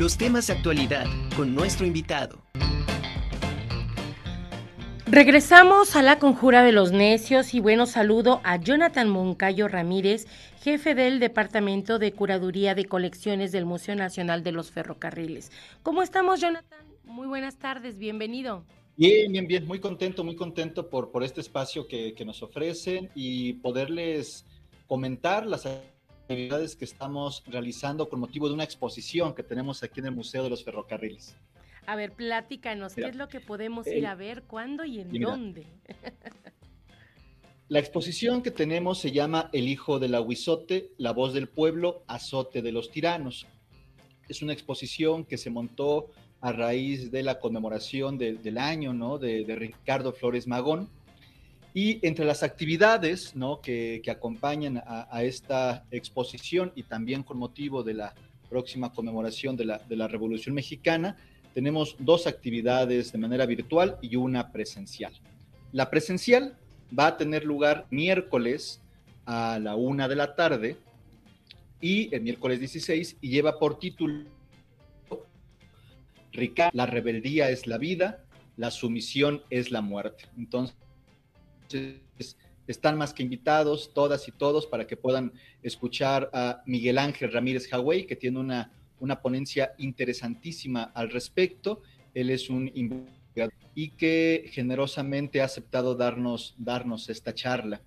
los temas de actualidad con nuestro invitado. Regresamos a la conjura de los necios y bueno, saludo a Jonathan Moncayo Ramírez, jefe del Departamento de Curaduría de Colecciones del Museo Nacional de los Ferrocarriles. ¿Cómo estamos, Jonathan? Muy buenas tardes, bienvenido. Bien, bien, bien, muy contento, muy contento por, por este espacio que, que nos ofrecen y poderles comentar las actividades que estamos realizando con motivo de una exposición que tenemos aquí en el Museo de los Ferrocarriles. A ver, pláticanos, ¿qué es lo que podemos ir a ver, cuándo y en dónde? La exposición que tenemos se llama El hijo del aguizote, la voz del pueblo, azote de los tiranos. Es una exposición que se montó a raíz de la conmemoración del año, ¿no? De, Ricardo Flores Magón. Y entre las actividades. Que, acompañan a, esta exposición y también con motivo de la próxima conmemoración de la, Revolución Mexicana, tenemos dos actividades de manera virtual y una presencial. La presencial va a tener lugar miércoles a la una de la tarde y el miércoles 16 y lleva por título Ricardo, la rebeldía es la vida, la sumisión es la muerte. Entonces, están más que invitados todas y todos para que puedan escuchar a Miguel Ángel Ramírez Hawey, que tiene una una ponencia interesantísima al respecto. Él es un investigador y que generosamente ha aceptado darnos, darnos esta charla.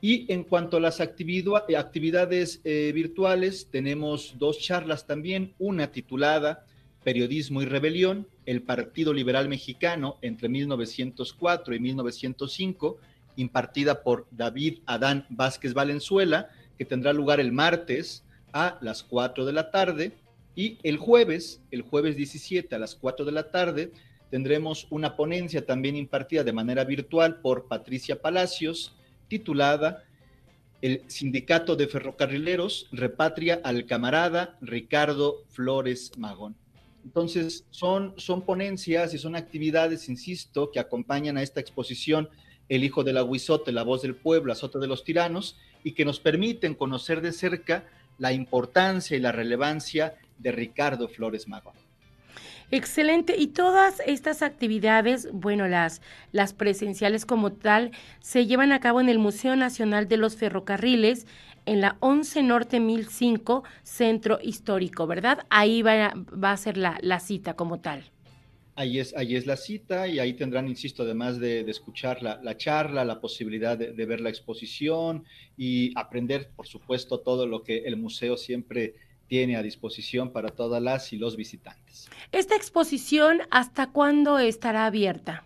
Y en cuanto a las actividades eh, virtuales, tenemos dos charlas también, una titulada Periodismo y Rebelión, el Partido Liberal Mexicano entre 1904 y 1905, impartida por David Adán Vázquez Valenzuela, que tendrá lugar el martes a las 4 de la tarde. Y el jueves, el jueves 17 a las 4 de la tarde, tendremos una ponencia también impartida de manera virtual por Patricia Palacios, titulada El Sindicato de Ferrocarrileros repatria al camarada Ricardo Flores Magón. Entonces, son, son ponencias y son actividades, insisto, que acompañan a esta exposición El Hijo del Aguizote, la voz del pueblo, azote de los tiranos, y que nos permiten conocer de cerca la importancia y la relevancia de Ricardo Flores Magón. Excelente. Y todas estas actividades, bueno, las, las presenciales como tal, se llevan a cabo en el Museo Nacional de los Ferrocarriles, en la 11 Norte 1005, Centro Histórico, ¿verdad? Ahí va, va a ser la, la, cita como tal. Ahí es, ahí es la cita y ahí tendrán, insisto, además de, escuchar la, la, charla, la posibilidad de ver la exposición y aprender, por supuesto, todo lo que el museo siempre tiene a disposición para todas las y los visitantes. ¿Esta exposición hasta cuándo estará abierta?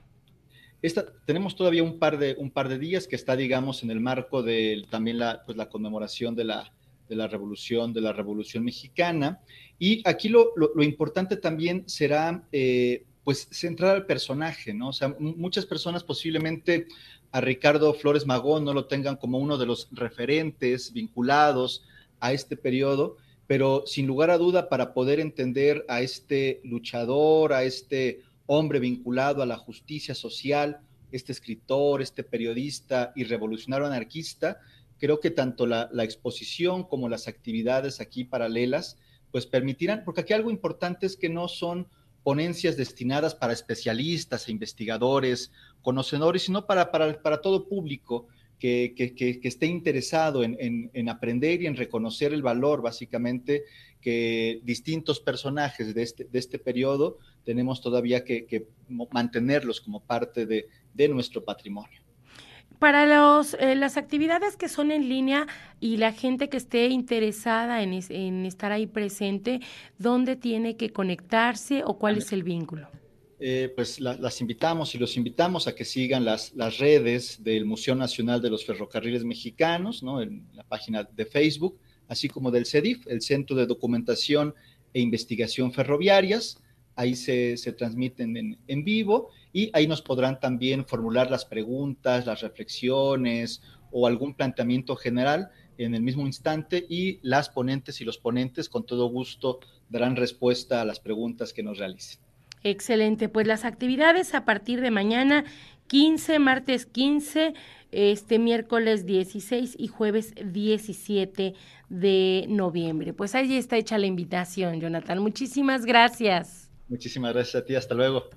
Esta, tenemos todavía un par, de, un par de días que está, digamos, en el marco de también la, pues, la conmemoración de la, de la revolución, de la revolución mexicana. Y aquí lo, lo, lo importante también será, eh, pues, centrar al personaje, ¿no? O sea, muchas personas posiblemente a Ricardo Flores Magón no lo tengan como uno de los referentes vinculados a este periodo, pero sin lugar a duda para poder entender a este luchador, a este hombre vinculado a la justicia social, este escritor, este periodista y revolucionario anarquista, creo que tanto la, exposición como las actividades aquí paralelas, pues permitirán, porque aquí algo importante es que no son ponencias destinadas para especialistas e investigadores, conocedores, sino para, para, para todo público que, que, que, que esté interesado en, en, en, aprender y en reconocer el valor, básicamente, que distintos personajes de este, de este periodo tenemos todavía que, mantenerlos como parte de, de nuestro patrimonio. Para los, eh, las actividades que son en línea y la gente que esté interesada en, es, en estar ahí presente, ¿dónde tiene que conectarse o cuál es el vínculo? Eh, pues la, las invitamos y los invitamos a que sigan las, redes del Museo Nacional de los Ferrocarriles Mexicanos, ¿no? en la página de Facebook, así como del CEDIF, el Centro de Documentación e Investigación Ferroviarias. Ahí se, se transmiten en, en, vivo y ahí nos podrán también formular las preguntas, las reflexiones o algún planteamiento general en el mismo instante y las ponentes y los ponentes con todo gusto darán respuesta a las preguntas que nos realicen. Excelente, pues las actividades a partir de mañana 15, martes 15, este miércoles 16 y jueves 17 de noviembre. Pues ahí está hecha la invitación, Jonathan. Muchísimas gracias. Muchísimas gracias a ti. Hasta luego.